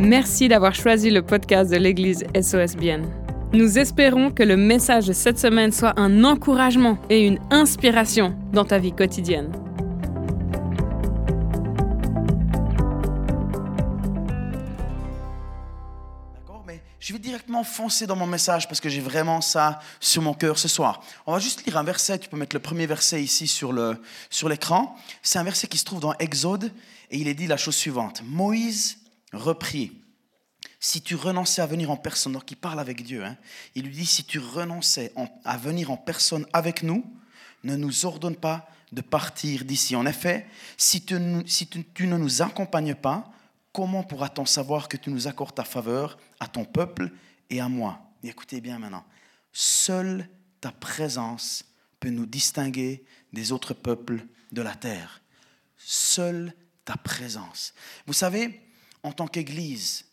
Merci d'avoir choisi le podcast de l'Église SOSBN. Nous espérons que le message de cette semaine soit un encouragement et une inspiration dans ta vie quotidienne. D'accord Mais je vais directement foncer dans mon message parce que j'ai vraiment ça sur mon cœur ce soir. On va juste lire un verset. Tu peux mettre le premier verset ici sur le sur l'écran. C'est un verset qui se trouve dans Exode et il est dit la chose suivante. Moïse reprit. Si tu renonçais à venir en personne, donc il parle avec Dieu, hein, il lui dit, si tu renonçais à venir en personne avec nous, ne nous ordonne pas de partir d'ici. En effet, si, tu, si tu, ne nous accompagnes pas, comment pourra-t-on savoir que tu nous accordes ta faveur à ton peuple et à moi? Écoutez bien maintenant, seule ta présence peut nous distinguer des autres peuples de la terre. Seule ta présence. Vous savez, en tant qu'Église,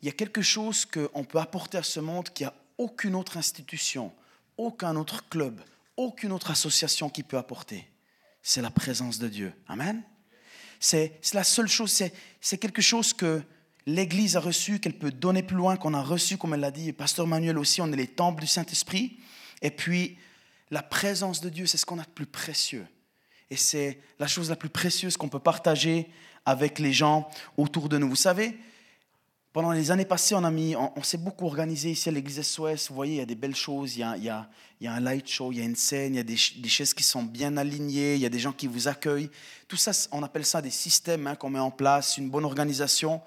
il y a quelque chose qu'on peut apporter à ce monde qu'il n'y a aucune autre institution, aucun autre club, aucune autre association qui peut apporter. C'est la présence de Dieu. Amen. C'est la seule chose, c'est quelque chose que l'Église a reçu, qu'elle peut donner plus loin, qu'on a reçu, comme elle l'a dit, Pasteur Manuel aussi, on est les temples du Saint-Esprit. Et puis, la présence de Dieu, c'est ce qu'on a de plus précieux. Et c'est la chose la plus précieuse qu'on peut partager avec les gens autour de nous. Vous savez, pendant les années passées, on, a mis, on, s'est beaucoup organisé ici à l'église SOS. Vous voyez, il y a des belles choses. Il y a, il y a, il y a un light show, il y a une scène, il y a des, chaises qui sont bien alignées, il y a des gens qui vous accueillent. Tout ça, on appelle ça des systèmes hein, qu'on met en place, une bonne organisation.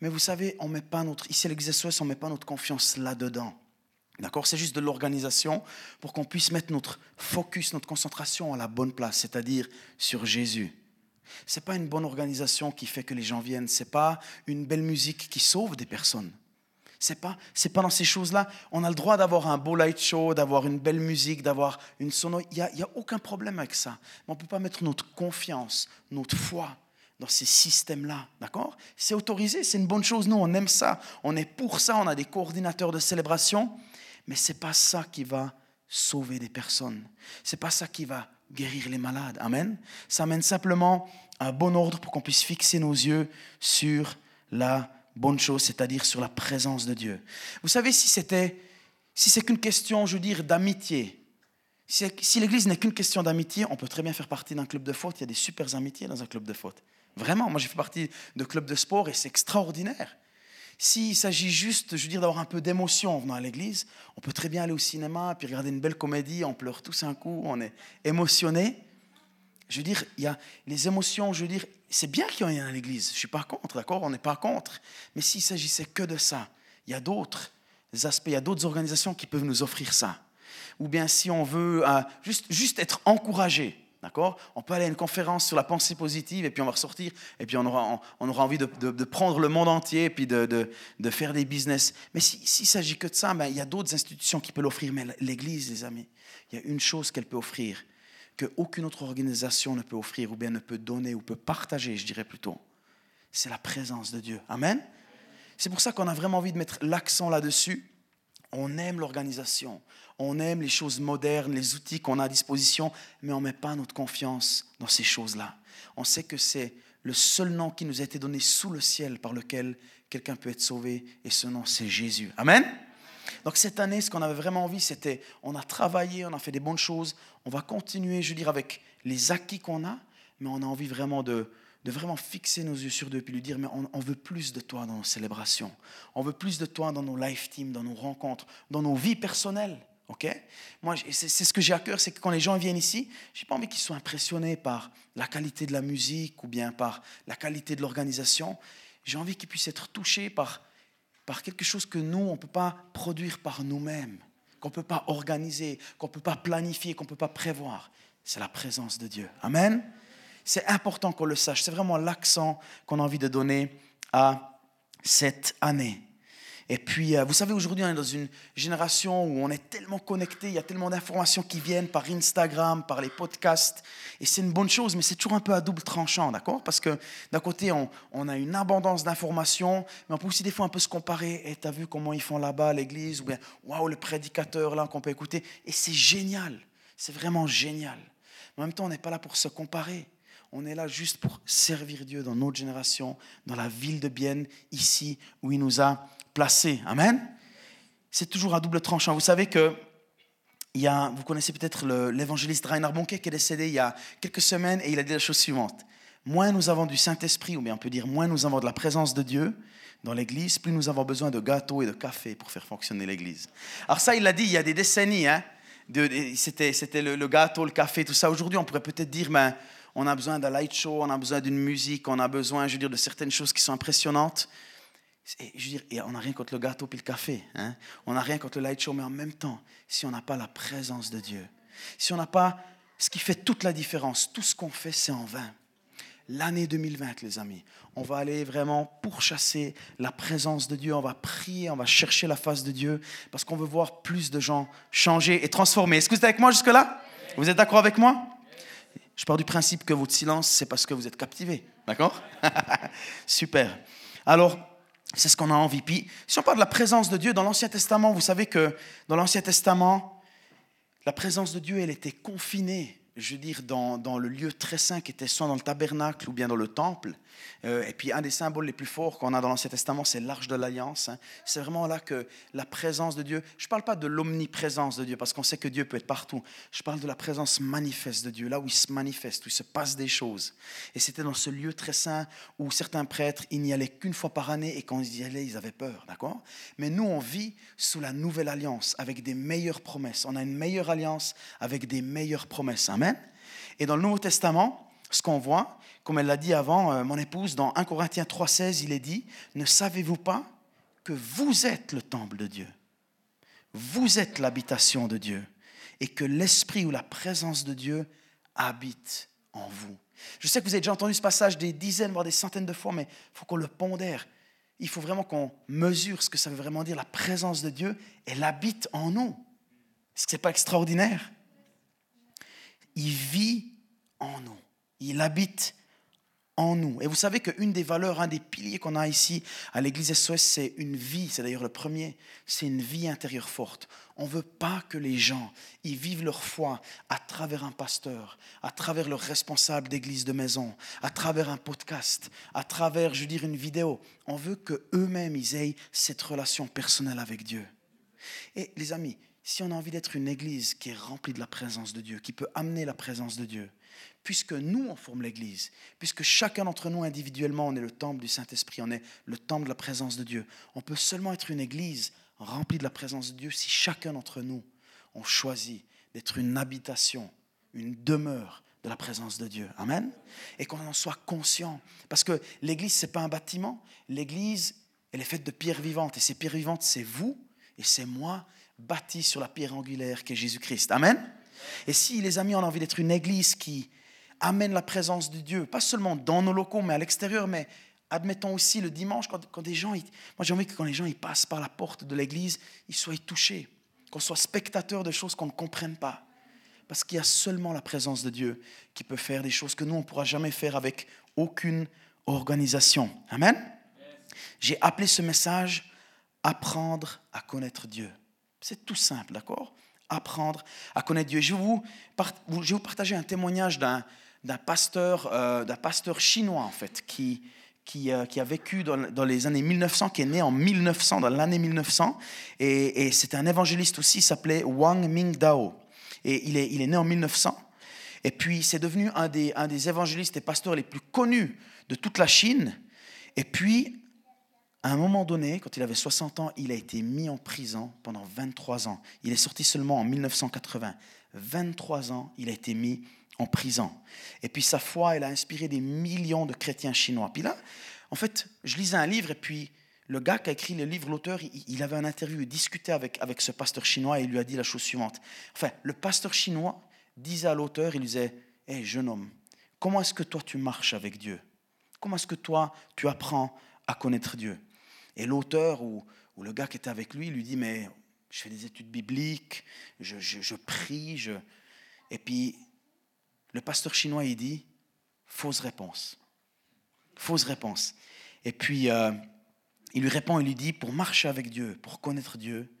Mais vous savez, on met pas notre, ici à l'église SOS, on ne met pas notre confiance là-dedans. D'accord? C'est juste de l'organisation pour qu'on puisse mettre notre focus, notre concentration à la bonne place, c'est-à-dire sur Jésus. Ce n'est pas une bonne organisation qui fait que les gens viennent. Ce n'est pas une belle musique qui sauve des personnes. Ce n'est pas, pas dans ces choses-là. On a le droit d'avoir un beau light show, d'avoir une belle musique, d'avoir une sono. Il n'y a, a, aucun problème avec ça. Mais on ne peut pas mettre notre confiance, notre foi dans ces systèmes-là. D'accord? C'est autorisé, c'est une bonne chose. Nous, on aime ça. On est pour ça. On a des coordinateurs de célébration. Mais ce n'est pas ça qui va sauver des personnes. Ce n'est pas ça qui va guérir les malades. Amen. Ça amène simplement un bon ordre pour qu'on puisse fixer nos yeux sur la bonne chose, c'est-à-dire sur la présence de Dieu. Vous savez, si c'était, si c'est qu'une question, je veux dire, d'amitié, si, si l'Église n'est qu'une question d'amitié, on peut très bien faire partie d'un club de faute. Il y a des super amitiés dans un club de faute. Vraiment, moi j'ai fait partie de club de sport et c'est extraordinaire. S'il s'agit juste, je veux dire, d'avoir un peu d'émotion en venant à l'église, on peut très bien aller au cinéma, puis regarder une belle comédie, on pleure tous un coup, on est émotionné. Je veux dire, il y a les émotions, je veux dire, c'est bien qu'il y en ait à l'église, je ne suis pas contre, d'accord On n'est pas contre. Mais s'il s'agissait que de ça, il y a d'autres aspects, il y a d'autres organisations qui peuvent nous offrir ça. Ou bien si on veut euh, juste, juste être encouragé, D'accord? On peut aller à une conférence sur la pensée positive et puis on va ressortir et puis on aura, envie de, prendre le monde entier et puis de, faire des business. Mais s'il si, s'agit que de ça, ben, il y a d'autres institutions qui peuvent l'offrir. Mais l'Église, les amis, il y a une chose qu'elle peut offrir qu'aucune autre organisation ne peut offrir ou bien ne peut donner ou peut partager, je dirais plutôt. C'est la présence de Dieu. Amen? C'est pour ça qu'on a vraiment envie de mettre l'accent là-dessus. On aime l'organisation, on aime les choses modernes, les outils qu'on a à disposition, mais on ne met pas notre confiance dans ces choses-là. On sait que c'est le seul nom qui nous a été donné sous le ciel par lequel quelqu'un peut être sauvé, et ce nom, c'est Jésus. Amen. Donc cette année, ce qu'on avait vraiment envie, c'était, on a travaillé, on a fait des bonnes choses, on va continuer, je veux dire, avec les acquis qu'on a, mais on a envie vraiment de, de vraiment fixer nos yeux sur Dieu, puis lui dire, mais on, veut plus de toi dans nos célébrations, on veut plus de toi dans nos live teams, dans nos rencontres, dans nos vies personnelles. ok? Moi, c'est ce que j'ai à cœur, c'est que quand les gens viennent ici, je n'ai pas envie qu'ils soient impressionnés par la qualité de la musique ou bien par la qualité de l'organisation. J'ai envie qu'ils puissent être touchés par, par quelque chose que nous, on ne peut pas produire par nous-mêmes, qu'on ne peut pas organiser, qu'on ne peut pas planifier, qu'on ne peut pas prévoir. C'est la présence de Dieu. Amen? C'est important qu'on le sache. C'est vraiment l'accent qu'on a envie de donner à cette année. Et puis, euh, vous savez, aujourd'hui, on est dans une génération où on est tellement connecté, il y a tellement d'informations qui viennent par Instagram, par les podcasts. Et c'est une bonne chose, mais c'est toujours un peu à double tranchant, d'accord? Parce que d'un côté, on, a une abondance d'informations, mais on peut aussi des fois un peu se comparer. Et tu as vu comment ils font là-bas l'église Ou bien, waouh, le prédicateur là qu'on peut écouter. Et c'est génial, c'est vraiment génial. Mais en même temps, on n'est pas là pour se comparer On est là juste pour servir Dieu dans notre génération, dans la ville de Bienne, ici où il nous a placés. Amen. C'est toujours à double tranchant. Vous savez que il y a, vous connaissez peut-être l'évangéliste Reinhard Bonke qui est décédé il y a quelques semaines et il a dit la chose suivante. Moins nous avons du Saint-Esprit, ou bien on peut dire moins nous avons de la présence de Dieu dans l'Église, plus nous avons besoin de gâteaux et de café pour faire fonctionner l'Église. Alors ça, il l'a dit il y a des décennies. Hein, c'était, c'était le, gâteau, le café, tout ça. Aujourd'hui, on pourrait peut-être dire, ben, on a besoin d'un light show, on a besoin d'une musique, on a besoin, je veux dire, de certaines choses qui sont impressionnantes. Et, je veux dire, on n'a rien contre le gâteau puis le café. Hein? On n'a rien contre le light show, mais en même temps, si on n'a pas la présence de Dieu, si on n'a pas ce qui fait toute la différence, tout ce qu'on fait, c'est en vain. L'année 2020, les amis, on va aller vraiment pourchasser la présence de Dieu, on va prier, on va chercher la face de Dieu, parce qu'on veut voir plus de gens changer et transformer. Est-ce que vous êtes avec moi jusque-là? Vous êtes d'accord avec moi? Je pars du principe que votre silence, c'est parce que vous êtes captivé. D'accord? Super. Alors, c'est ce qu'on a envie. Puis, si on parle de la présence de Dieu dans l'Ancien Testament, vous savez que dans l'Ancien Testament, la présence de Dieu, elle était confinée je veux dire, dans, dans, le lieu très saint qui était soit dans le tabernacle ou bien dans le temple. Euh, et puis un des symboles les plus forts qu'on a dans l'Ancien Testament, c'est l'arche de l'alliance. Hein. C'est vraiment là que la présence de Dieu, je ne parle pas de l'omniprésence de Dieu, parce qu'on sait que Dieu peut être partout. Je parle de la présence manifeste de Dieu, là où il se manifeste, où il se passe des choses. Et c'était dans ce lieu très saint où certains prêtres, ils n'y allaient qu'une fois par année, et quand ils y allaient, ils avaient peur, d'accord? Mais nous, on vit sous la nouvelle alliance, avec des meilleures promesses. On a une meilleure alliance avec des meilleures promesses. Et dans le Nouveau Testament, ce qu'on voit, comme elle l'a dit avant, euh, mon épouse, dans 1 Corinthiens 3,16, il est dit Ne savez-vous pas que vous êtes le temple de Dieu? Vous êtes l'habitation de Dieu et que l'Esprit ou la présence de Dieu habite en vous. Je sais que vous avez déjà entendu ce passage des dizaines, voire des centaines de fois, mais il faut qu'on le pondère. Il faut vraiment qu'on mesure ce que ça veut vraiment dire. La présence de Dieu, elle habite en nous. Ce n'est pas extraordinaire? Il vit en nous. Il habite en nous. Et vous savez qu'une des valeurs, un des piliers qu'on a ici à l'église SOS, c'est une vie, c'est d'ailleurs le premier, c'est une vie intérieure forte. On ne veut pas que les gens y vivent leur foi à travers un pasteur, à travers leur responsable d'église de maison, à travers un podcast, à travers, je veux dire, une vidéo. On veut qu'eux-mêmes, ils aient cette relation personnelle avec Dieu. Et les amis, si on a envie d'être une église qui est remplie de la présence de Dieu, qui peut amener la présence de Dieu, puisque nous, on forme l'église, puisque chacun d'entre nous individuellement, on est le temple du Saint-Esprit, on est le temple de la présence de Dieu, on peut seulement être une église remplie de la présence de Dieu si chacun d'entre nous, on choisit d'être une habitation, une demeure de la présence de Dieu. Amen. Et qu'on en soit conscient. Parce que l'église, ce n'est pas un bâtiment. L'église, elle est faite de pierres vivantes. Et ces pierres vivantes, c'est vous et c'est moi bâti sur la pierre angulaire qui est Jésus-Christ. Amen. Et si les amis ont envie d'être une église qui amène la présence de Dieu, pas seulement dans nos locaux, mais à l'extérieur, mais admettons aussi le dimanche, quand, des gens, moi j'ai envie que quand les gens ils passent par la porte de l'église, ils soient touchés, qu'on soit spectateurs de choses qu'on ne comprenne pas. Parce qu'il y a seulement la présence de Dieu qui peut faire des choses que nous, on ne pourra jamais faire avec aucune organisation. Amen. J'ai appelé ce message Apprendre à connaître Dieu. C'est tout simple, d'accord? Apprendre à connaître Dieu. Je vais vous, je vous partager un témoignage d'un, pasteur, euh, d'un pasteur chinois, en fait, qui, qui, euh, qui a vécu dans, dans, les années 1900, qui est né en 1900, dans l'année 1900. Et, et c'était un évangéliste aussi, il s'appelait Wang Mingdao. Et il est, il est né en 1900. Et puis, c'est devenu un des, un des évangélistes et pasteurs les plus connus de toute la Chine. Et puis, à un moment donné, quand il avait 60 ans, il a été mis en prison pendant 23 ans. Il est sorti seulement en 1980. 23 ans, il a été mis en prison. Et puis sa foi, elle a inspiré des millions de chrétiens chinois. Puis là, en fait, je lisais un livre et puis le gars qui a écrit le livre, l'auteur, il avait un interview, il discutait avec, avec ce pasteur chinois et il lui a dit la chose suivante. Enfin, le pasteur chinois disait à l'auteur, il lui disait, hé jeune homme, comment est-ce que toi tu marches avec Dieu? Comment est-ce que toi tu apprends à connaître Dieu? Et l'auteur ou, le gars qui était avec lui lui dit, mais je fais des études bibliques, je, prie, je... Et puis, le pasteur chinois, il dit, fausse réponse. Fausse réponse. Et puis, euh, il lui répond, il lui dit, pour marcher avec Dieu, pour connaître Dieu,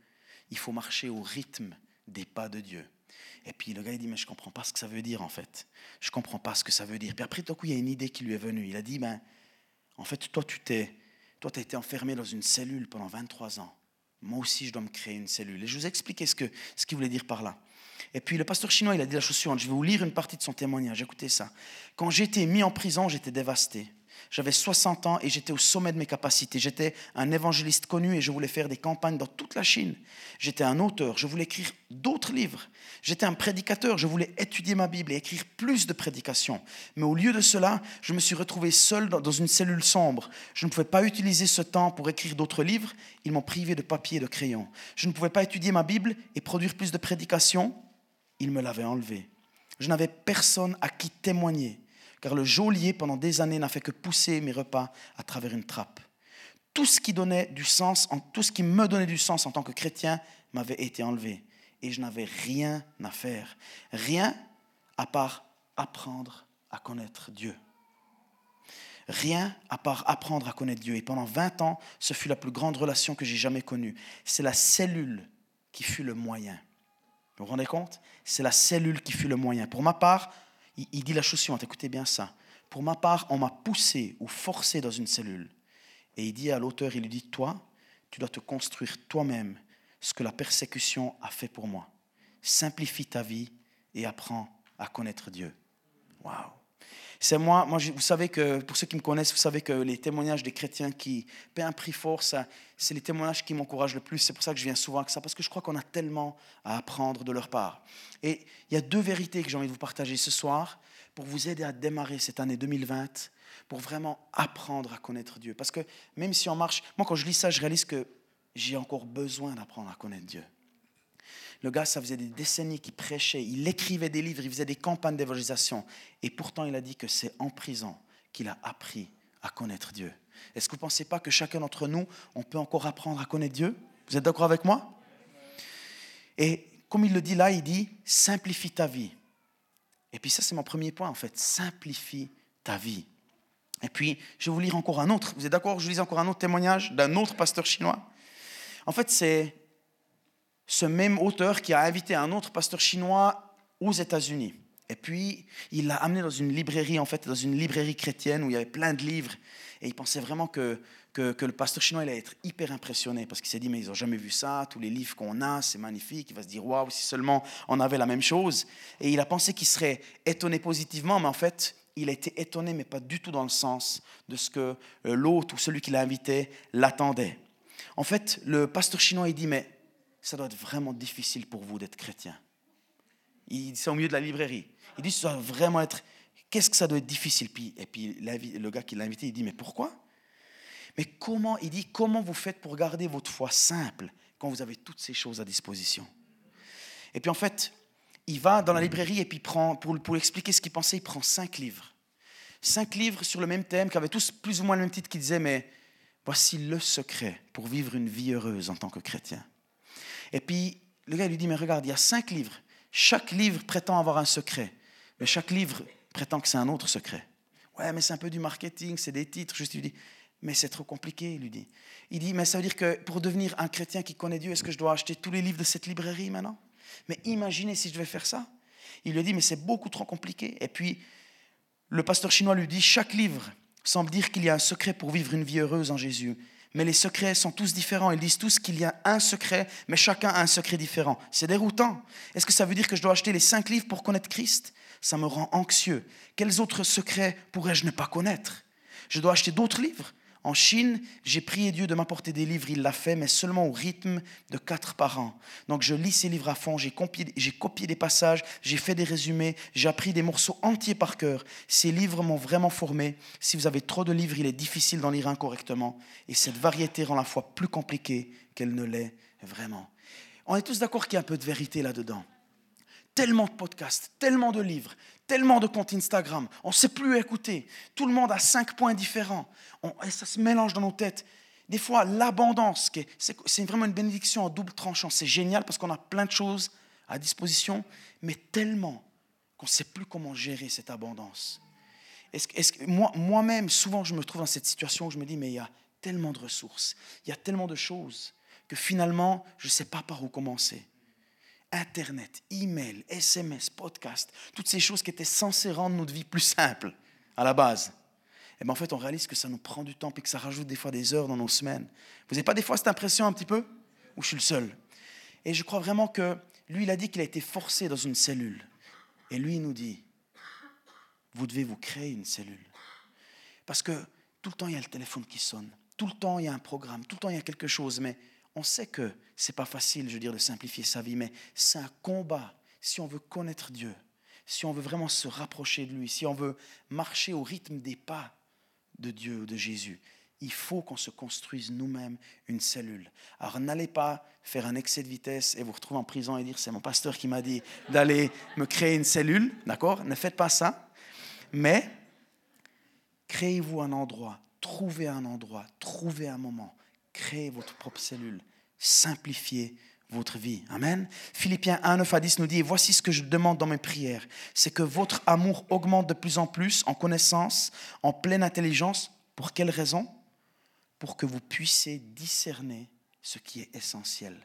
il faut marcher au rythme des pas de Dieu. Et puis le gars, il dit, mais je ne comprends pas ce que ça veut dire en fait. Je ne comprends pas ce que ça veut dire. Puis après, tout coup, il y a une idée qui lui est venue. Il a dit, ben, en fait, toi, tu t'es, toi, as été enfermé dans une cellule pendant 23 ans. Moi aussi, je dois me créer une cellule. Et je vous ai expliqué ce, que, ce qu'il voulait dire par là. Et puis le pasteur chinois, il a dit la chose suivante. Je vais vous lire une partie de son témoignage. Écoutez ça. Quand j'étais mis en prison, j'étais dévasté. J'avais 60 ans et j'étais au sommet de mes capacités. J'étais un évangéliste connu et je voulais faire des campagnes dans toute la Chine. J'étais un auteur, je voulais écrire d'autres livres. J'étais un prédicateur, je voulais étudier ma Bible et écrire plus de prédications. Mais au lieu de cela, je me suis retrouvé seul dans une cellule sombre. Je ne pouvais pas utiliser ce temps pour écrire d'autres livres. Ils m'ont privé de papier et de crayon. Je ne pouvais pas étudier ma Bible et produire plus de prédications. Ils me l'avaient enlevé. Je n'avais personne à qui témoigner car le geôlier, pendant des années, n'a fait que pousser mes repas à travers une trappe. Tout ce qui donnait du sens, tout ce qui me donnait du sens en tant que chrétien m'avait été enlevé. Et je n'avais rien à faire. Rien à part apprendre à connaître Dieu. Rien à part apprendre à connaître Dieu. Et pendant 20 ans, ce fut la plus grande relation que j'ai jamais connue. C'est la cellule qui fut le moyen. Vous vous rendez compte? C'est la cellule qui fut le moyen. Pour ma part, il, dit la chose suivante, écoutez bien ça. Pour ma part, on m'a poussé ou forcé dans une cellule. Et il dit à l'auteur, il lui dit, toi, tu dois te construire toi-même ce que la persécution a fait pour moi. Simplifie ta vie et apprends à connaître Dieu. Waouh c'est moi, vous savez que, pour ceux qui me connaissent, vous savez que les témoignages des chrétiens qui paient un prix fort, c'est les témoignages qui m'encouragent le plus. C'est pour ça que je viens souvent avec ça, parce que je crois qu'on a tellement à apprendre de leur part. Et il y a deux vérités que j'ai envie de vous partager ce soir pour vous aider à démarrer cette année 2020, pour vraiment apprendre à connaître Dieu. Parce que même si on marche, moi quand je lis ça, je réalise que j'ai encore besoin d'apprendre à connaître Dieu. Le gars, ça faisait des décennies qu'il prêchait, il écrivait des livres, il faisait des campagnes d'évangélisation. Et pourtant, il a dit que c'est en prison qu'il a appris à connaître Dieu. Est-ce que vous ne pensez pas que chacun d'entre nous, on peut encore apprendre à connaître Dieu? Vous êtes d'accord avec moi? Et comme il le dit là, il dit, simplifie ta vie. Et puis ça, c'est mon premier point, en fait, simplifie ta vie. Et puis, je vais vous lire encore un autre. Vous êtes d'accord? Je lis encore un autre témoignage d'un autre pasteur chinois. En fait, c'est ce même auteur qui a invité un autre pasteur chinois aux États-Unis. Et puis, il l'a amené dans une librairie, en fait, dans une librairie chrétienne où il y avait plein de livres. Et il pensait vraiment que, que, le pasteur chinois allait être hyper impressionné parce qu'il s'est dit, mais ils n'ont jamais vu ça, tous les livres qu'on a, c'est magnifique. Il va se dire, waouh, si seulement on avait la même chose. Et il a pensé qu'il serait étonné positivement, mais en fait, il a été étonné, mais pas du tout dans le sens de ce que euh, l'autre ou celui qui l'a invité l'attendait. En fait, le pasteur chinois, il dit, mais ça doit être vraiment difficile pour vous d'être chrétien. Il c'est au milieu de la librairie. Il dit, ça doit vraiment être, qu'est-ce que ça doit être difficile? Et puis le gars qui l'a invité, il dit, mais pourquoi? Mais comment, il dit, comment vous faites pour garder votre foi simple quand vous avez toutes ces choses à disposition? Et puis en fait, il va dans la librairie et puis prend, pour, pour expliquer ce qu'il pensait, il prend cinq livres. Cinq livres sur le même thème, qui avaient tous plus ou moins le même titre, qui disait, mais voici le secret pour vivre une vie heureuse en tant que chrétien. Et puis, le gars lui dit, mais regarde, il y a cinq livres. Chaque livre prétend avoir un secret. Mais chaque livre prétend que c'est un autre secret. Ouais, mais c'est un peu du marketing, c'est des titres. Juste, lui dit, mais c'est trop compliqué, il lui dit. Il dit, mais ça veut dire que pour devenir un chrétien qui connaît Dieu, est-ce que je dois acheter tous les livres de cette librairie maintenant? Mais imaginez si je devais faire ça. Il lui dit, mais c'est beaucoup trop compliqué. Et puis, le pasteur chinois lui dit, chaque livre semble dire qu'il y a un secret pour vivre une vie heureuse en Jésus mais les secrets sont tous différents. Ils disent tous qu'il y a un secret, mais chacun a un secret différent. C'est déroutant. Est-ce que ça veut dire que je dois acheter les cinq livres pour connaître Christ? Ça me rend anxieux. Quels autres secrets pourrais-je ne pas connaître? Je dois acheter d'autres livres en Chine, j'ai prié Dieu de m'apporter des livres, il l'a fait, mais seulement au rythme de quatre par an. Donc je lis ces livres à fond, j'ai copié, des passages, j'ai fait des résumés, j'ai appris des morceaux entiers par cœur. Ces livres m'ont vraiment formé. Si vous avez trop de livres, il est difficile d'en lire un correctement. Et cette variété rend la foi plus compliquée qu'elle ne l'est vraiment. On est tous d'accord qu'il y a un peu de vérité là-dedans. Tellement de podcasts, tellement de livres, tellement de comptes Instagram, on ne sait plus écouter. Tout le monde a cinq points différents. et ça se mélange dans nos têtes. Des fois, l'abondance, c'est vraiment une bénédiction en double tranchant. C'est génial parce qu'on a plein de choses à disposition, mais tellement qu'on ne sait plus comment gérer cette abondance. Moi-même, souvent, je me trouve dans cette situation où je me dis, mais il y a tellement de ressources, il y a tellement de choses que finalement, je ne sais pas par où commencer. Internet, email, SMS, podcast, toutes ces choses qui étaient censées rendre notre vie plus simple à la base. Et eh bien en fait, on réalise que ça nous prend du temps et que ça rajoute des fois des heures dans nos semaines. Vous n'avez pas des fois cette impression un petit peu? Ou je suis le seul? Et je crois vraiment que lui, il a dit qu'il a été forcé dans une cellule. Et lui, il nous dit, vous devez vous créer une cellule. Parce que tout le temps, il y a le téléphone qui sonne. Tout le temps, il y a un programme. Tout le temps, il y a quelque chose. Mais on sait que c'est pas facile, je veux dire, de simplifier sa vie. Mais c'est un combat. Si on veut connaître Dieu, si on veut vraiment se rapprocher de lui, si on veut marcher au rythme des pas de Dieu ou de Jésus, il faut qu'on se construise nous-mêmes une cellule. Alors n'allez pas faire un excès de vitesse et vous retrouver en prison et dire c'est mon pasteur qui m'a dit d'aller me créer une cellule, d'accord? Ne faites pas ça. Mais créez-vous un endroit, trouvez un endroit, trouvez un moment, créez votre propre cellule, simplifiez votre vie. Amen. Philippiens 1, 9 à 10 nous dit, voici ce que je demande dans mes prières, c'est que votre amour augmente de plus en plus en connaissance, en pleine intelligence. Pour quelle raison? Pour que vous puissiez discerner ce qui est essentiel.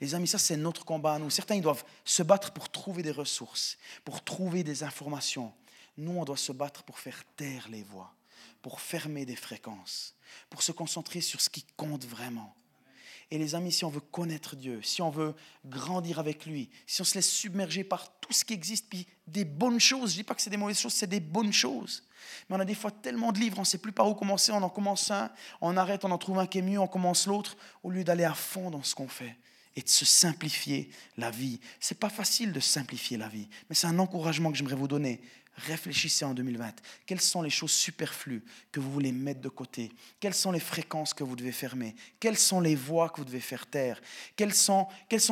Les amis, ça c'est notre combat à nous. Certains, ils doivent se battre pour trouver des ressources, pour trouver des informations. Nous, on doit se battre pour faire taire les voix, pour fermer des fréquences, pour se concentrer sur ce qui compte vraiment. Et les amis, si on veut connaître Dieu, si on veut grandir avec lui, si on se laisse submerger par tout ce qui existe, puis des bonnes choses, je ne dis pas que c'est des mauvaises choses, c'est des bonnes choses. Mais on a des fois tellement de livres, on ne sait plus par où commencer, on en commence un, on arrête, on en trouve un qui est mieux, on commence l'autre, au lieu d'aller à fond dans ce qu'on fait et de se simplifier la vie. C'est pas facile de simplifier la vie, mais c'est un encouragement que j'aimerais vous donner. Réfléchissez en 2020. Quelles sont les choses superflues que vous voulez mettre de côté? Quelles sont les fréquences que vous devez fermer? Quelles sont les voies que vous devez faire taire? Quelles sont,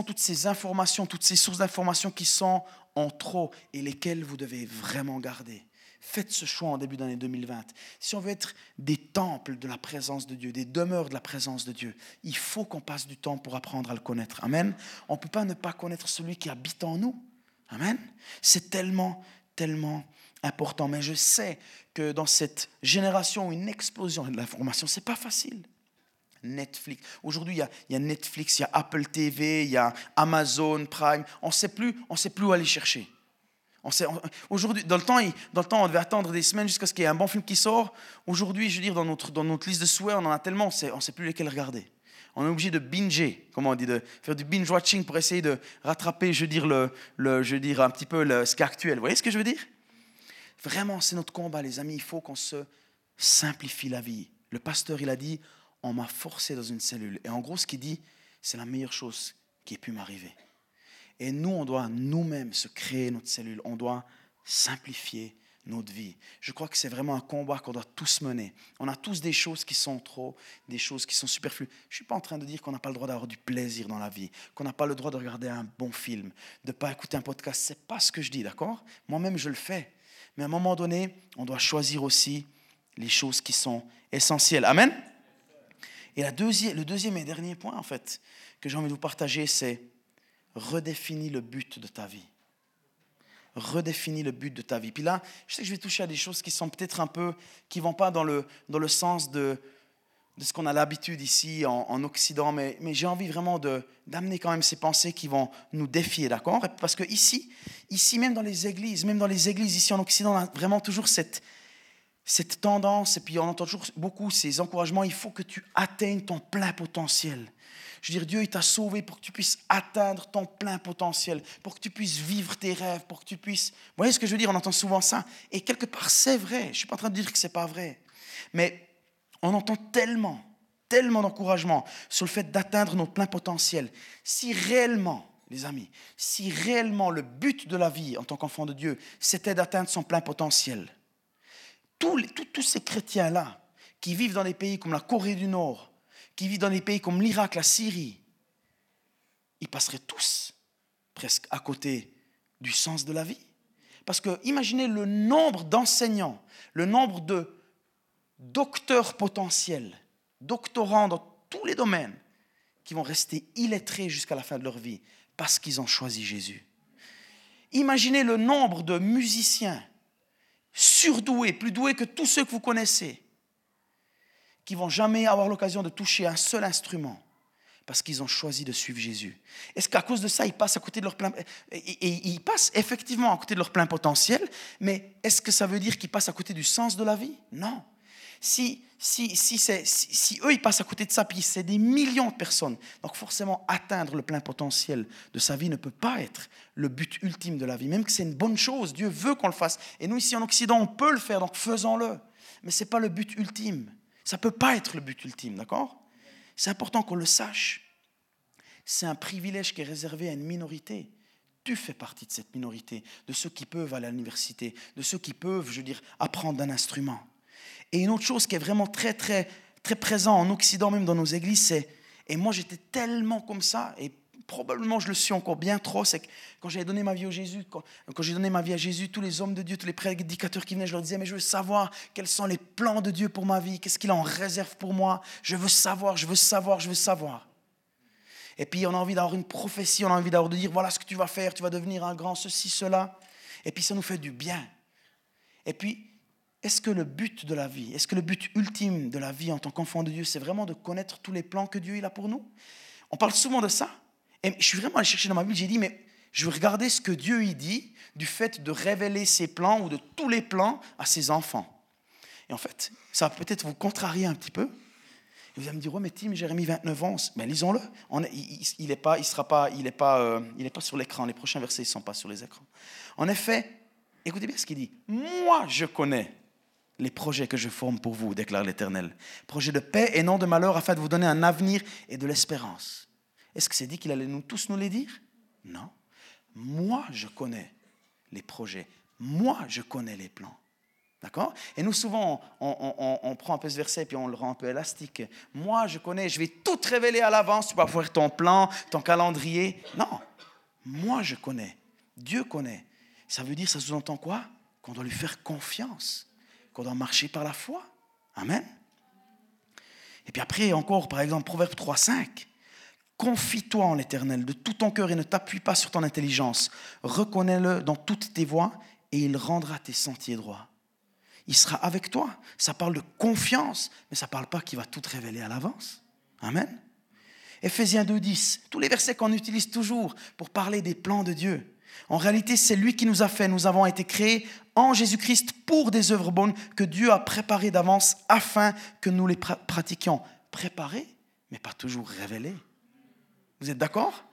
toutes ces informations, toutes ces sources d'informations qui sont en trop et lesquelles vous devez vraiment garder? Faites ce choix en début d'année 2020. Si on veut être des temples de la présence de Dieu, des demeures de la présence de Dieu, il faut qu'on passe du temps pour apprendre à le connaître. Amen. On ne peut pas ne pas connaître celui qui habite en nous. Amen. C'est tellement, tellement important. Mais je sais que dans cette génération, une explosion de l'information, ce n'est pas facile. Netflix. Aujourd'hui, il, y, a Netflix, il y a Apple TV, il y a Amazon Prime. On ne sait plus, on sait plus où aller chercher. Aujourd'hui, dans le, temps, dans le temps, on devait attendre des semaines jusqu'à ce qu'il y ait un bon film qui sort. Aujourd'hui, je veux dire, dans notre, dans notre liste de souhaits, on en a tellement, on ne sait plus lesquels regarder. On est obligé de binger, comment on dit, de faire du binge watching pour essayer de rattraper, je veux dire, le, le je veux dire un petit peu le, ce qui actuel. Vous voyez ce que je veux dire? Vraiment, c'est notre combat, les amis. Il faut qu'on se simplifie la vie. Le pasteur, il a dit, on m'a forcé dans une cellule. Et en gros, ce qu'il dit, c'est la meilleure chose qui ait pu m'arriver. Et nous, on doit nous-mêmes se créer notre cellule. On doit simplifier notre vie. Je crois que c'est vraiment un combat qu'on doit tous mener. On a tous des choses qui sont trop, des choses qui sont superflues. Je ne suis pas en train de dire qu'on n'a pas le droit d'avoir du plaisir dans la vie, qu'on n'a pas le droit de regarder un bon film, de ne pas écouter un podcast. Ce n'est pas ce que je dis, d'accord? Moi-même, je le fais. Mais à un moment donné, on doit choisir aussi les choses qui sont essentielles. Amen? Et le deuxième et dernier point, en fait, que j'ai envie de vous partager, c'est redéfinis le but de ta vie. Redéfinis le but de ta vie. Puis là, je sais que je vais toucher à des choses qui sont peut-être un peu, qui vont pas dans le sens de, de ce qu'on a l'habitude ici en, Occident, mais, mais j'ai envie vraiment d'amener quand même ces pensées qui vont nous défier, d'accord? Parce que ici, ici, même dans les églises, même dans les églises ici en Occident, on a vraiment toujours cette, cette tendance, et puis on entend toujours beaucoup ces encouragements, il faut que tu atteignes ton plein potentiel. Je veux dire, Dieu, il t'a sauvé pour que tu puisses atteindre ton plein potentiel, pour que tu puisses vivre tes rêves, pour que tu puisses... Vous voyez ce que je veux dire? On entend souvent ça. Et quelque part, c'est vrai. Je ne suis pas en train de dire que ce n'est pas vrai. Mais on entend tellement, tellement d'encouragement sur le fait d'atteindre notre plein potentiel. Si réellement, les amis, si réellement le but de la vie en tant qu'enfant de Dieu, c'était d'atteindre son plein potentiel, tous, tous, tous ces chrétiens-là qui vivent dans des pays comme la Corée du Nord, qui vivent dans des pays comme l'Irak, la Syrie, ils passeraient tous presque à côté du sens de la vie. Parce que imaginez le nombre d'enseignants, le nombre de docteurs potentiels, doctorants dans tous les domaines, qui vont rester illettrés jusqu'à la fin de leur vie parce qu'ils ont choisi Jésus. Imaginez le nombre de musiciens surdoués, plus doués que tous ceux que vous connaissez, qui vont jamais avoir l'occasion de toucher un seul instrument parce qu'ils ont choisi de suivre Jésus. Est-ce qu'à cause de ça, ils passent à côté de leur plein et, ils passent effectivement à côté de leur plein potentiel, mais est-ce que ça veut dire qu'ils passent à côté du sens de la vie? Non. Si, si, si, eux, ils passent à côté de ça, puis c'est des millions de personnes, donc forcément, atteindre le plein potentiel de sa vie ne peut pas être le but ultime de la vie, même que c'est une bonne chose, Dieu veut qu'on le fasse. Et nous, ici en Occident, on peut le faire, donc faisons-le. Mais ce n'est pas le but ultime. Ça ne peut pas être le but ultime, d'accord? C'est important qu'on le sache. C'est un privilège qui est réservé à une minorité. Tu fais partie de cette minorité, de ceux qui peuvent aller à l'université, de ceux qui peuvent, je veux dire, apprendre un instrument. Et une autre chose qui est vraiment très, très, très présent en Occident, même dans nos églises, c'est, et moi j'étais tellement comme ça, et probablement je le suis encore bien trop, c'est que quand j'ai donné ma vie au Jésus, quand, j'ai donné ma vie à Jésus, tous les hommes de Dieu, tous les prédicateurs qui venaient, je leur disais, mais je veux savoir quels sont les plans de Dieu pour ma vie, qu'est-ce qu'il en réserve pour moi, je veux savoir, je veux savoir, je veux savoir. Et puis on a envie d'avoir une prophétie, on a envie d'avoir de dire, voilà ce que tu vas faire, tu vas devenir un grand ceci, cela. Et puis ça nous fait du bien. Et puis, est-ce que le but de la vie, est-ce que le but ultime de la vie en tant qu'enfant de Dieu, c'est vraiment de connaître tous les plans que Dieu a pour nous? On parle souvent de ça, et je suis vraiment allé chercher dans ma Bible, j'ai dit, mais je veux regarder ce que Dieu y dit du fait de révéler ses plans ou de tous les plans à ses enfants. Et en fait, ça va peut-être vous contrarier un petit peu. Et vous allez me dire, ouais, mais Tim, Jérémie, 29 ans, mais lisons-le. il n'est pas, il sera pas, il pas, euh, il pas sur l'écran. Les prochains versets ne sont pas sur les écrans. En effet, écoutez bien ce qu'il dit. Moi, je connais les projets que je forme pour vous, déclare l'Éternel. Projets de paix et non de malheur, afin de vous donner un avenir et de l'espérance. Est-ce que c'est dit qu'il allait nous tous nous les dire? Non. Moi, je connais les projets. Moi, je connais les plans. D'accord? Et nous, souvent, on, prend un peu ce verset et puis on le rend un peu élastique. Moi, je connais, je vais tout te révéler à l'avance. Tu vas voir ton plan, ton calendrier. Non. Moi, je connais. Dieu connaît. Ça veut dire, ça sous-entend quoi? Qu'on doit lui faire confiance. Qu'on doit marcher par la foi. Amen. Et puis après, encore, par exemple, Proverbe 3, 5. Confie-toi en l'Éternel de tout ton cœur et ne t'appuie pas sur ton intelligence. Reconnais-le dans toutes tes voies et il rendra tes sentiers droits. Il sera avec toi. Ça parle de confiance, mais ça ne parle pas qu'il va tout te révéler à l'avance. Amen. Éphésiens 2.10, tous les versets qu'on utilise toujours pour parler des plans de Dieu. En réalité, c'est lui qui nous a fait. Nous avons été créés en Jésus-Christ pour des œuvres bonnes que Dieu a préparées d'avance afin que nous les pratiquions. Préparées, mais pas toujours révélées. Vous êtes d'accord?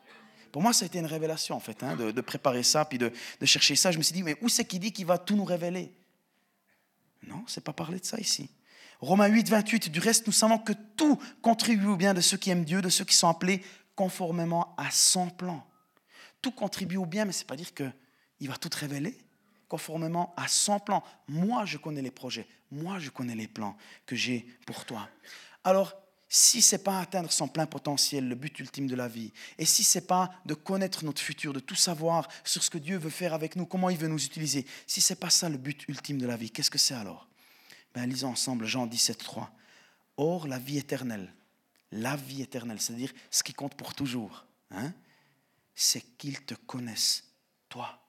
Pour moi, ça a été une révélation, en fait, hein, de, préparer ça, puis de, chercher ça. Je me suis dit, mais où c'est qui dit qu'il va tout nous révéler? Non, c'est pas parler de ça ici. Romains 8, 28, du reste, nous savons que tout contribue au bien de ceux qui aiment Dieu, de ceux qui sont appelés conformément à son plan. Tout contribue au bien, mais ce n'est pas dire qu'il va tout révéler conformément à son plan. Moi, je connais les projets. Moi, je connais les plans que j'ai pour toi. Alors, si ce n'est pas atteindre son plein potentiel, le but ultime de la vie, et si ce n'est pas de connaître notre futur, de tout savoir sur ce que Dieu veut faire avec nous, comment il veut nous utiliser, si ce n'est pas ça le but ultime de la vie, qu'est-ce que c'est alors? Ben, Lisons ensemble Jean 17, 3. Or, la vie éternelle, la vie éternelle, c'est-à-dire ce qui compte pour toujours, hein, c'est qu'ils te connaissent, toi,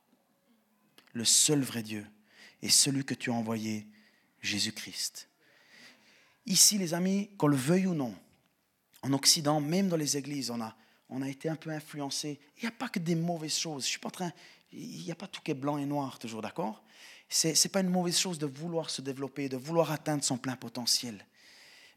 le seul vrai Dieu, et celui que tu as envoyé, Jésus-Christ. Ici, les amis, qu'on le veuille ou non, en Occident, même dans les églises, on a, on a été un peu influencé. Il n'y a pas que des mauvaises choses. Je suis pas en train, il n'y a pas tout qui est blanc et noir, toujours, d'accord? Ce n'est pas une mauvaise chose de vouloir se développer, de vouloir atteindre son plein potentiel.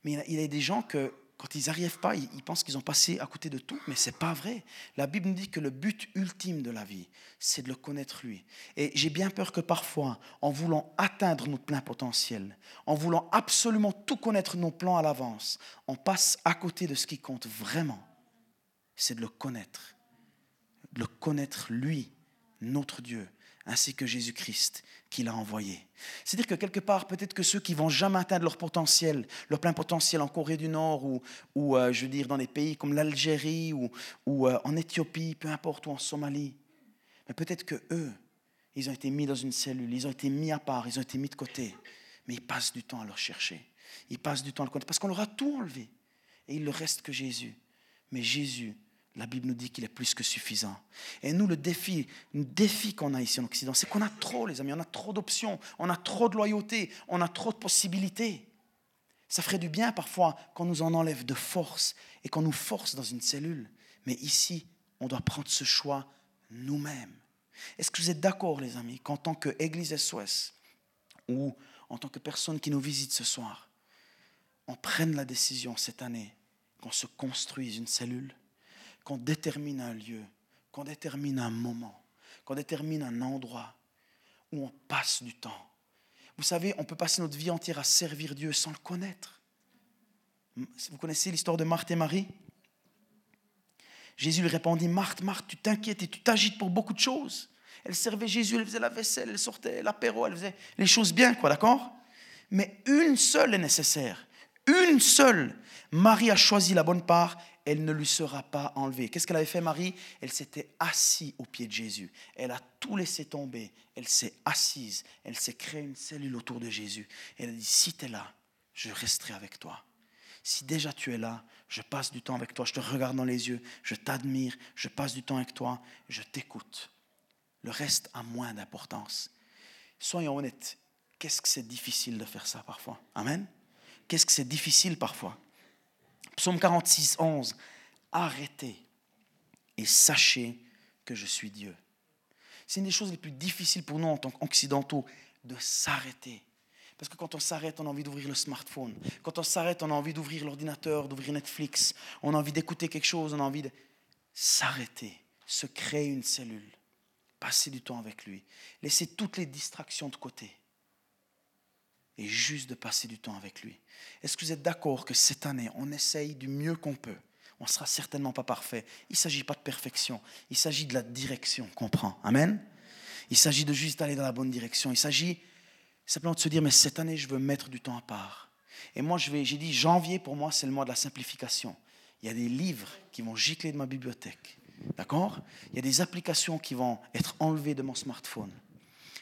Mais il y a des gens que quand ils n'arrivent pas, ils, pensent qu'ils ont passé à côté de tout, mais ce n'est pas vrai. La Bible nous dit que le but ultime de la vie, c'est de le connaître lui. Et j'ai bien peur que parfois, en voulant atteindre notre plein potentiel, en voulant absolument tout connaître nos plans à l'avance, on passe à côté de ce qui compte vraiment. C'est de le connaître. De le connaître lui, notre Dieu, ainsi que Jésus-Christ qu'il a envoyé. C'est-à-dire que quelque part, peut-être que ceux qui vont jamais atteindre leur potentiel, leur plein potentiel en Corée du Nord ou, ou euh, je veux dire, dans des pays comme l'Algérie ou, ou euh, en Éthiopie, peu importe, ou en Somalie, mais peut-être que eux, ils ont été mis dans une cellule, ils ont été mis à part, ils ont été mis de côté, mais ils passent du temps à leur chercher. Ils passent du temps à le connaître parce qu'on leur a tout enlevé. Et il ne reste que Jésus. Mais Jésus, la Bible nous dit qu'il est plus que suffisant. Et nous, le défi, le défi qu'on a ici en Occident, c'est qu'on a trop, les amis, on a trop d'options, on a trop de loyauté, on a trop de possibilités. Ça ferait du bien parfois qu'on nous en enlève de force et qu'on nous force dans une cellule. Mais ici, on doit prendre ce choix nous-mêmes. Est-ce que vous êtes d'accord, les amis, qu'en tant qu'Église SOS ou en tant que personne qui nous visite ce soir, on prenne la décision cette année qu'on se construise une cellule, qu'on détermine un lieu, qu'on détermine un moment, qu'on détermine un endroit où on passe du temps. Vous savez, on peut passer notre vie entière à servir Dieu sans le connaître. Vous connaissez l'histoire de Marthe et Marie? Jésus lui répondit, Marthe, Marthe, tu t'inquiètes et tu t'agites pour beaucoup de choses. Elle servait Jésus, elle faisait la vaisselle, elle sortait l'apéro, elle faisait les choses bien, quoi, d'accord? Mais une seule est nécessaire. Une seule. Marie a choisi la bonne part, elle ne lui sera pas enlevée. Qu'est-ce qu'elle avait fait, Marie? Elle s'était assise au pied de Jésus. Elle a tout laissé tomber. Elle s'est assise. Elle s'est créée une cellule autour de Jésus. Elle a dit, si tu es là, je resterai avec toi. Si déjà tu es là, je passe du temps avec toi, je te regarde dans les yeux, je t'admire, je passe du temps avec toi, je t'écoute. Le reste a moins d'importance. Soyons honnêtes, qu'est-ce que c'est difficile de faire ça parfois? Amen? Qu'est-ce que c'est difficile parfois? Psaume 46, 11. Arrêtez et sachez que je suis Dieu. C'est une des choses les plus difficiles pour nous en tant qu'occidentaux, de s'arrêter. Parce que quand on s'arrête, on a envie d'ouvrir le smartphone. Quand on s'arrête, on a envie d'ouvrir l'ordinateur, d'ouvrir Netflix. On a envie d'écouter quelque chose, on a envie de s'arrêter, se créer une cellule, passer du temps avec lui, laisser toutes les distractions de côté et juste de passer du temps avec lui. Est-ce que vous êtes d'accord que cette année, on essaye du mieux qu'on peut? On ne sera certainement pas parfait. Il ne s'agit pas de perfection, il s'agit de la direction qu'on prend. Amen? Il s'agit de juste aller dans la bonne direction. Il s'agit simplement de se dire, mais cette année, je veux mettre du temps à part. Et moi, j'ai dit, janvier, pour moi, c'est le mois de la simplification. Il y a des livres qui vont gicler de ma bibliothèque. D'accord? Il y a des applications qui vont être enlevées de mon smartphone.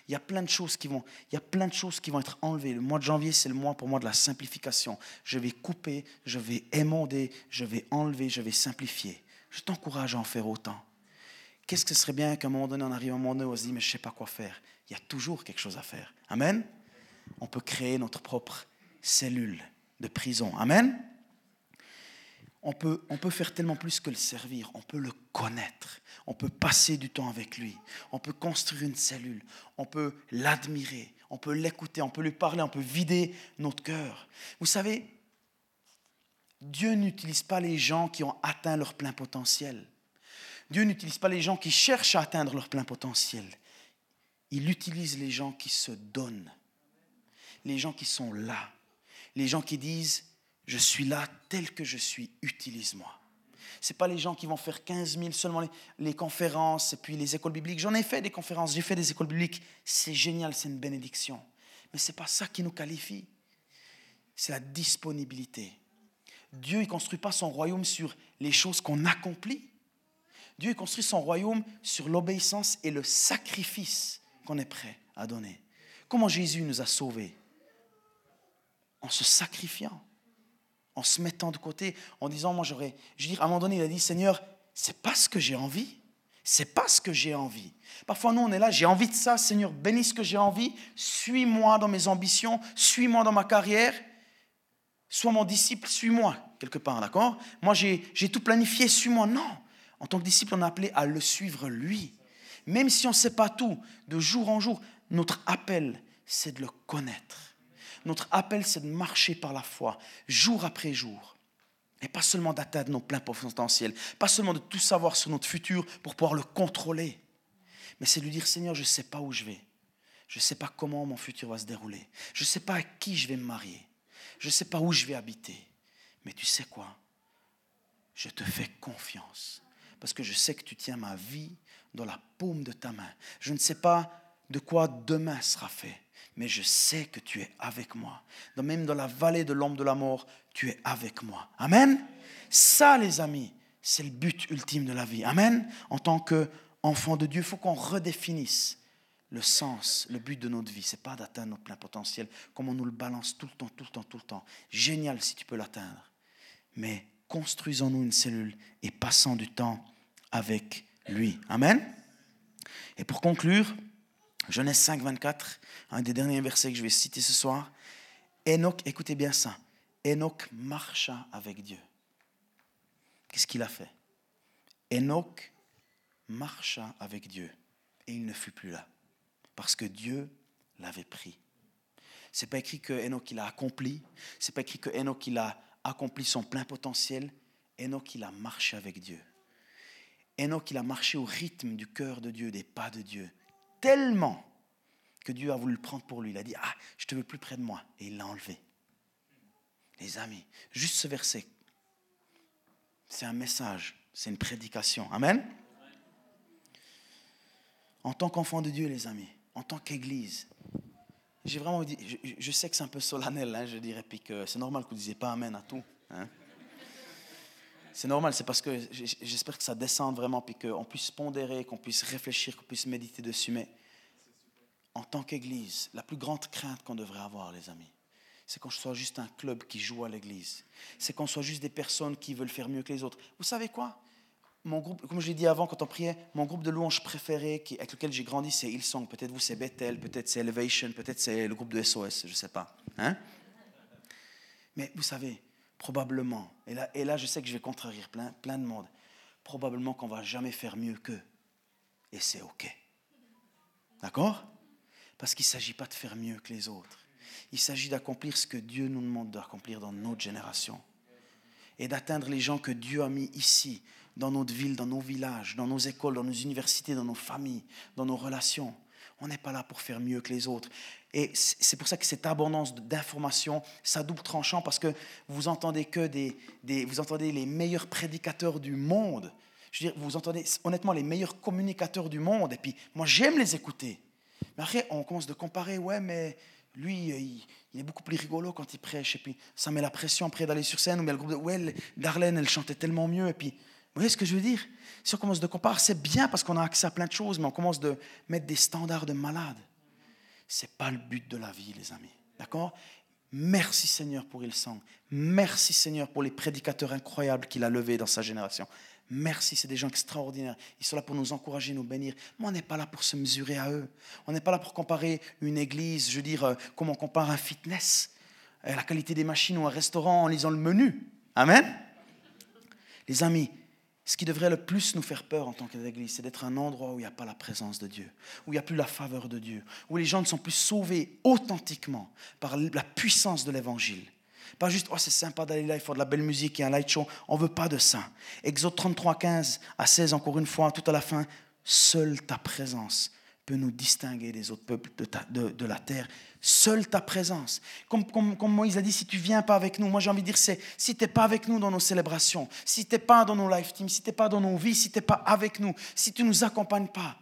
Il y a plein de choses qui vont, il y a plein de choses qui vont être enlevées. Le mois de janvier, c'est le mois pour moi de la simplification. Je vais couper, je vais émonder, je vais enlever, je vais simplifier. Je t'encourage à en faire autant. Qu'est-ce que ce serait bien qu'à un moment donné, on arrive à un moment donné, on se dit, mais je ne sais pas quoi faire. Il y a toujours quelque chose à faire. Amen? On peut créer notre propre cellule de prison. Amen? On peut, on peut faire tellement plus que le servir, on peut le connaître, on peut passer du temps avec lui, on peut construire une cellule, on peut l'admirer, on peut l'écouter, on peut lui parler, on peut vider notre cœur. Vous savez, Dieu n'utilise pas les gens qui ont atteint leur plein potentiel. Dieu n'utilise pas les gens qui cherchent à atteindre leur plein potentiel. Il utilise les gens qui se donnent, les gens qui sont là, les gens qui disent je suis là tel que je suis, utilise-moi. Ce pas les gens qui vont faire 15 000 seulement les, conférences et puis les écoles bibliques. J'en ai fait des conférences, j'ai fait des écoles bibliques. C'est génial, c'est une bénédiction. Mais ce n'est pas ça qui nous qualifie. C'est la disponibilité. Dieu ne construit pas son royaume sur les choses qu'on accomplit. Dieu construit son royaume sur l'obéissance et le sacrifice qu'on est prêt à donner. Comment Jésus nous a sauvés? En se sacrifiant en se mettant de côté, en disant, moi j'aurais, je veux dire, à un moment donné, il a dit, Seigneur, c'est pas ce que j'ai envie. C'est pas ce que j'ai envie. Parfois, nous, on est là, j'ai envie de ça, Seigneur, bénis ce que j'ai envie, suis-moi dans mes ambitions, suis-moi dans ma carrière, sois mon disciple, suis-moi, quelque part, d'accord? Moi, j'ai tout planifié, suis-moi. Non. En tant que disciple, on est appelé à le suivre lui. Même si on ne sait pas tout, de jour en jour, notre appel, c'est de le connaître. Notre appel, c'est de marcher par la foi, jour après jour. Et pas seulement d'atteindre nos pleins potentiels, pas seulement de tout savoir sur notre futur pour pouvoir le contrôler, mais c'est de lui dire, Seigneur, je ne sais pas où je vais. Je ne sais pas comment mon futur va se dérouler. Je ne sais pas à qui je vais me marier. Je ne sais pas où je vais habiter. Mais tu sais quoi? Je te fais confiance. Parce que je sais que tu tiens ma vie dans la paume de ta main. Je ne sais pas de quoi demain sera fait mais je sais que tu es avec moi. Même dans la vallée de l'ombre de la mort, tu es avec moi. Amen. Ça, les amis, c'est le but ultime de la vie. Amen. En tant qu'enfant de Dieu, il faut qu'on redéfinisse le sens, le but de notre vie. Ce n'est pas d'atteindre notre plein potentiel, comme on nous le balance tout le temps, tout le temps, tout le temps. Génial si tu peux l'atteindre. Mais construisons-nous une cellule et passons du temps avec lui. Amen. Et pour conclure, Genèse 5, 24, un des derniers versets que je vais citer ce soir. Enoch, écoutez bien ça. Enoch marcha avec Dieu. Qu'est-ce qu'il a fait? Enoch marcha avec Dieu et il ne fut plus là parce que Dieu l'avait pris. C'est pas écrit que Enoch il a accompli, c'est pas écrit que Enoch il a accompli son plein potentiel. Enoch il a marché avec Dieu. Enoch il a marché au rythme du cœur de Dieu, des pas de Dieu, tellement que Dieu a voulu le prendre pour lui. Il a dit ah je te veux plus près de moi et il l'a enlevé. Les amis, juste ce verset, c'est un message, c'est une prédication. Amen. En tant qu'enfant de Dieu, les amis, en tant qu'Église, j'ai vraiment dit, je, sais que c'est un peu solennel, hein, je dirais, puis que c'est normal que vous ne disiez pas Amen à tout. Hein. C'est normal, c'est parce que j'espère que ça descende vraiment, puis qu'on puisse pondérer, qu'on puisse réfléchir, qu'on puisse méditer dessus. Mais en tant qu'Église, la plus grande crainte qu'on devrait avoir, les amis, c'est qu'on soit juste un club qui joue à l'Église. C'est qu'on soit juste des personnes qui veulent faire mieux que les autres. Vous savez quoi? Mon groupe, comme je l'ai dit avant quand on priait, mon groupe de louanges préféré avec lequel j'ai grandi, c'est Hillsong. Peut-être vous, c'est Bethel, peut-être c'est Elevation, peut-être c'est le groupe de SOS, je ne sais pas. Hein? Mais vous savez, probablement, et là, et là je sais que je vais contrarier plein, plein de monde, probablement qu'on va jamais faire mieux qu'eux. Et c'est OK. D'accord? Parce qu'il ne s'agit pas de faire mieux que les autres. Il s'agit d'accomplir ce que Dieu nous demande d'accomplir dans notre génération. Et d'atteindre les gens que Dieu a mis ici dans notre ville, dans nos villages, dans nos écoles, dans nos universités, dans nos familles, dans nos relations. On n'est pas là pour faire mieux que les autres. Et c'est pour ça que cette abondance d'informations, ça double tranchant parce que vous entendez que des, des, vous entendez les meilleurs prédicateurs du monde. Je veux dire, vous entendez honnêtement les meilleurs communicateurs du monde. Et puis, moi, j'aime les écouter. Mais après, on commence de comparer. Ouais, mais lui, il, il, est beaucoup plus rigolo quand il prêche. Et puis, ça met la pression après d'aller sur scène. Ou bien le groupe de. Ouais, Darlene, elle chantait tellement mieux. Et puis, vous voyez ce que je veux dire? Si on commence de comparer, c'est bien parce qu'on a accès à plein de choses, mais on commence de mettre des standards de malade. Ce n'est pas le but de la vie, les amis. D'accord? Merci Seigneur pour sang. Merci Seigneur pour les prédicateurs incroyables qu'il a levés dans sa génération. Merci, c'est des gens extraordinaires. Ils sont là pour nous encourager, nous bénir. Mais on n'est pas là pour se mesurer à eux. On n'est pas là pour comparer une église, je veux dire, euh, comme on compare un fitness, la qualité des machines ou un restaurant en lisant le menu. Amen? Les amis, ce qui devrait le plus nous faire peur en tant qu'Église, c'est d'être un endroit où il n'y a pas la présence de Dieu, où il n'y a plus la faveur de Dieu, où les gens ne sont plus sauvés authentiquement par la puissance de l'Évangile. Pas juste, oh c'est sympa d'aller là, il faut de la belle musique et un light show. On ne veut pas de ça. Exode 33, 15 à 16, encore une fois, tout à la fin, seule ta présence peut nous distinguer des autres peuples de, de, la terre. Seule ta présence. Comme, comme, comme, Moïse a dit, si tu viens pas avec nous, moi j'ai envie de dire, c'est si tu n'es pas avec nous dans nos célébrations, si tu n'es pas dans nos live teams, si tu n'es pas dans nos vies, si tu n'es pas avec nous, si tu ne nous accompagnes pas,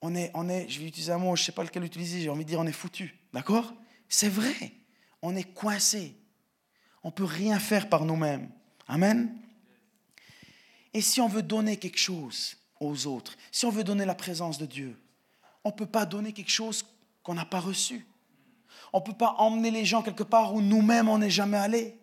on est, on est, je vais utiliser un mot, je ne sais pas lequel utiliser, j'ai envie de dire, on est foutu. D'accord? C'est vrai. On est coincé. On ne peut rien faire par nous-mêmes. Amen? Et si on veut donner quelque chose, aux autres. Si on veut donner la présence de Dieu, on ne peut pas donner quelque chose qu'on n'a pas reçu. On ne peut pas emmener les gens quelque part où nous-mêmes on n'est jamais allé.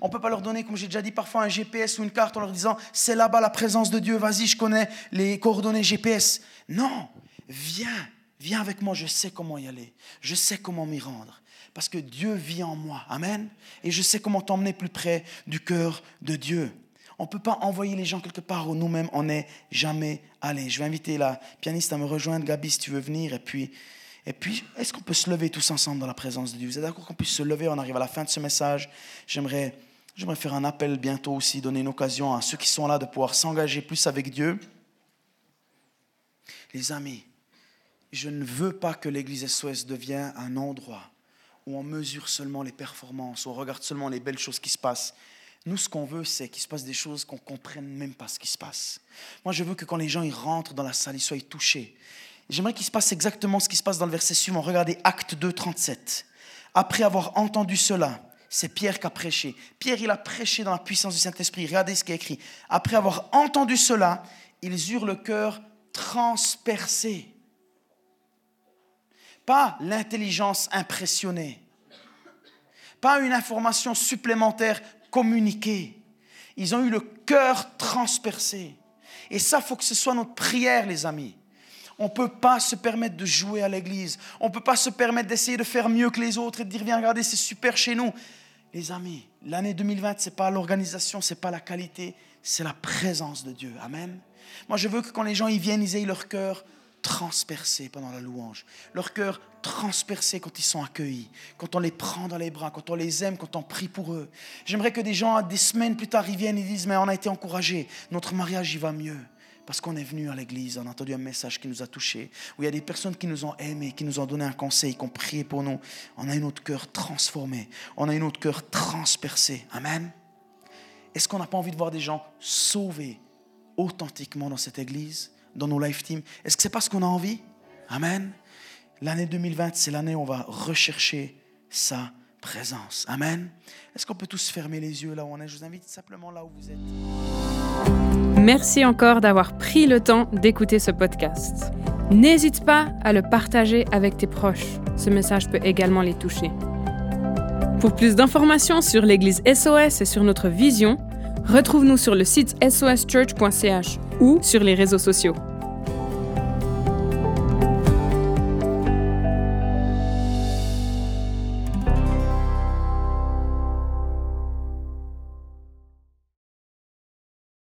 On ne peut pas leur donner, comme j'ai déjà dit parfois, un GPS ou une carte en leur disant c'est là-bas la présence de Dieu, vas-y, je connais les coordonnées GPS. Non, viens, viens avec moi, je sais comment y aller, je sais comment m'y rendre. Parce que Dieu vit en moi. Amen. Et je sais comment t'emmener plus près du cœur de Dieu. On ne peut pas envoyer les gens quelque part où nous-mêmes on n'est jamais allés. Je vais inviter la pianiste à me rejoindre, Gabi, si tu veux venir. Et puis, et puis est-ce qu'on peut se lever tous ensemble dans la présence de Dieu? Vous êtes d'accord qu'on puisse se lever? On arrive à la fin de ce message. J'aimerais, j'aimerais faire un appel bientôt aussi, donner une occasion à ceux qui sont là de pouvoir s'engager plus avec Dieu. Les amis, je ne veux pas que l'Église SOS devienne un endroit où on mesure seulement les performances, où on regarde seulement les belles choses qui se passent. Nous, ce qu'on veut, c'est qu'il se passe des choses qu'on ne comprenne même pas ce qui se passe. Moi, je veux que quand les gens ils rentrent dans la salle, ils soient touchés. J'aimerais qu'il se passe exactement ce qui se passe dans le verset suivant. Regardez Acte 2, 37. Après avoir entendu cela, c'est Pierre qui a prêché. Pierre, il a prêché dans la puissance du Saint-Esprit. Regardez ce qui est écrit. Après avoir entendu cela, ils eurent le cœur transpercé. Pas l'intelligence impressionnée. Pas une information supplémentaire communiquer. Ils ont eu le cœur transpercé. Et ça, faut que ce soit notre prière, les amis. On ne peut pas se permettre de jouer à l'église. On ne peut pas se permettre d'essayer de faire mieux que les autres et de dire, viens, regardez, c'est super chez nous. Les amis, l'année 2020, c'est pas l'organisation, c'est pas la qualité, c'est la présence de Dieu. Amen. Moi, je veux que quand les gens y viennent, ils aient leur cœur transpercé pendant la louange, leur cœur transpercé quand ils sont accueillis, quand on les prend dans les bras, quand on les aime, quand on prie pour eux. J'aimerais que des gens, des semaines plus tard, ils viennent et disent, mais on a été encouragés, notre mariage y va mieux. Parce qu'on est venu à l'église, on a entendu un message qui nous a touchés, où il y a des personnes qui nous ont aimés, qui nous ont donné un conseil, qui ont prié pour nous. On a un autre cœur transformé, on a un autre cœur transpercé. Amen. Est-ce qu'on n'a pas envie de voir des gens sauvés authentiquement dans cette église, dans nos life teams Est-ce que c'est pas ce qu'on a envie? Amen. L'année 2020, c'est l'année où on va rechercher sa présence. Amen. Est-ce qu'on peut tous fermer les yeux là où on est? Je vous invite simplement là où vous êtes. Merci encore d'avoir pris le temps d'écouter ce podcast. N'hésite pas à le partager avec tes proches. Ce message peut également les toucher. Pour plus d'informations sur l'Église SOS et sur notre vision, retrouve-nous sur le site soschurch.ch ou sur les réseaux sociaux.